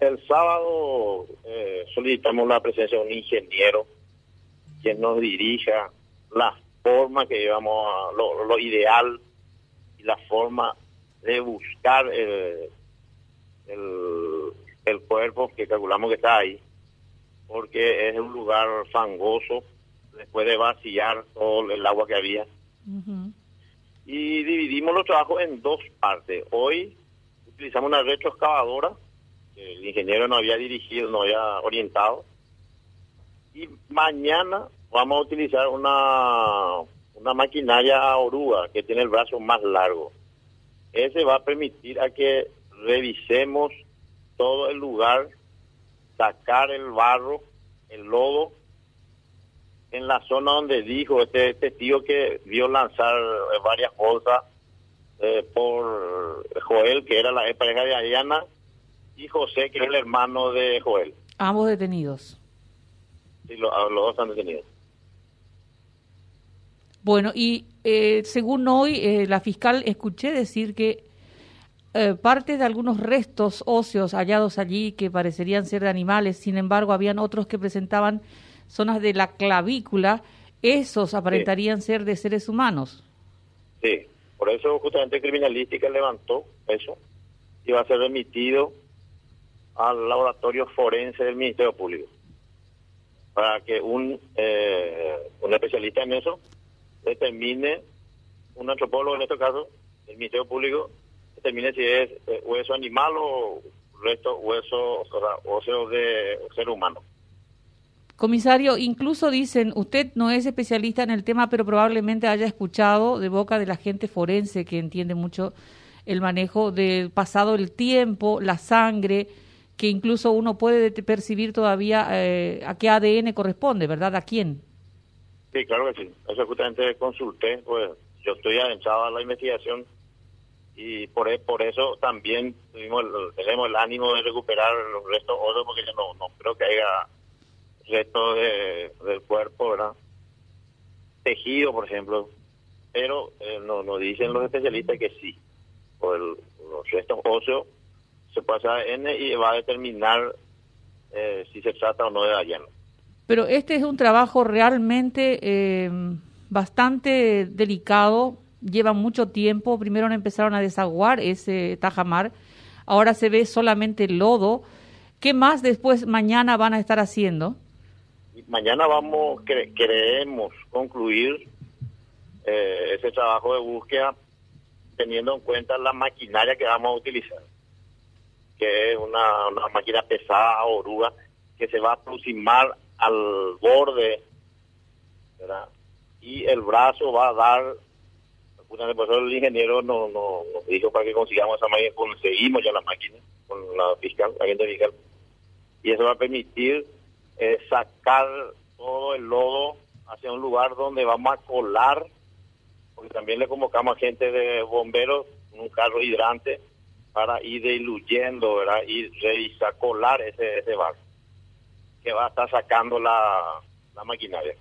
El sábado eh, solicitamos la presencia de un ingeniero quien nos dirija la forma que llevamos, a, lo, lo ideal y la forma de buscar el, el, el cuerpo que calculamos que está ahí, porque es un lugar fangoso, después de vaciar todo el agua que había. Y dividimos los trabajos en dos partes. Hoy utilizamos una retroexcavadora, el ingeniero no había dirigido, no había orientado. Y mañana vamos a utilizar una, una maquinaria oruga que tiene el brazo más largo. Ese va a permitir a que revisemos todo el lugar, sacar el barro, el lodo, en la zona donde dijo este testigo que vio lanzar varias bolsas eh, por Joel, que era la pareja de Ariana, y José, que es el hermano de Joel. Ambos detenidos. Sí, los, dos están detenidos. Bueno, y eh, según hoy, eh, la fiscal escuché decir que eh, parte de algunos restos óseos hallados allí que parecerían ser de animales, sin embargo, habían otros que presentaban zonas de la clavícula, esos aparentarían ser de seres humanos. Sí, por eso justamente Criminalística levantó eso y va a ser remitido al laboratorio forense del Ministerio Público para que un, eh, un especialista en eso determine, un antropólogo en este caso, el Ministerio Público, determine si es eh, hueso animal o resto hueso, o sea, de ser humano. Comisario, incluso dicen, usted no es especialista en el tema, pero probablemente haya escuchado de boca de la gente forense que entiende mucho el manejo del pasado, el tiempo, la sangre, que incluso uno puede percibir todavía eh, a qué ADN corresponde, ¿verdad? ¿A quién? Sí, claro que sí. Eso justamente consulté, pues yo estoy adentrado a la investigación y por, e, eso también tenemos el ánimo de recuperar los restos otros porque yo no, no creo que haya restos de, del cuerpo, ¿verdad? Tejido, por ejemplo, pero eh, no, nos dicen los especialistas que sí, los restos óseos se pasa ADN y va a determinar eh, si se trata o no de Dayana. Pero este es un trabajo realmente eh, bastante delicado, lleva mucho tiempo. Primero empezaron a desaguar ese tajamar, ahora se ve solamente lodo. ¿Qué más después mañana van a estar haciendo? Mañana vamos, queremos concluir eh, ese trabajo de búsqueda teniendo en cuenta la maquinaria que vamos a utilizar, que es una, una máquina pesada, oruga, que se va a aproximar al borde, ¿verdad? Y el brazo va a dar, el ingeniero nos no, dijo para que consigamos esa máquina, conseguimos ya la máquina con la fiscal, la gente fiscal, y eso va a permitir eh, sacar todo el lodo hacia un lugar donde vamos a colar, porque también le convocamos a gente de bomberos, un carro hidrante, para ir diluyendo, ¿verdad? Y colar ese, ese barco que va a estar sacando la, la maquinaria.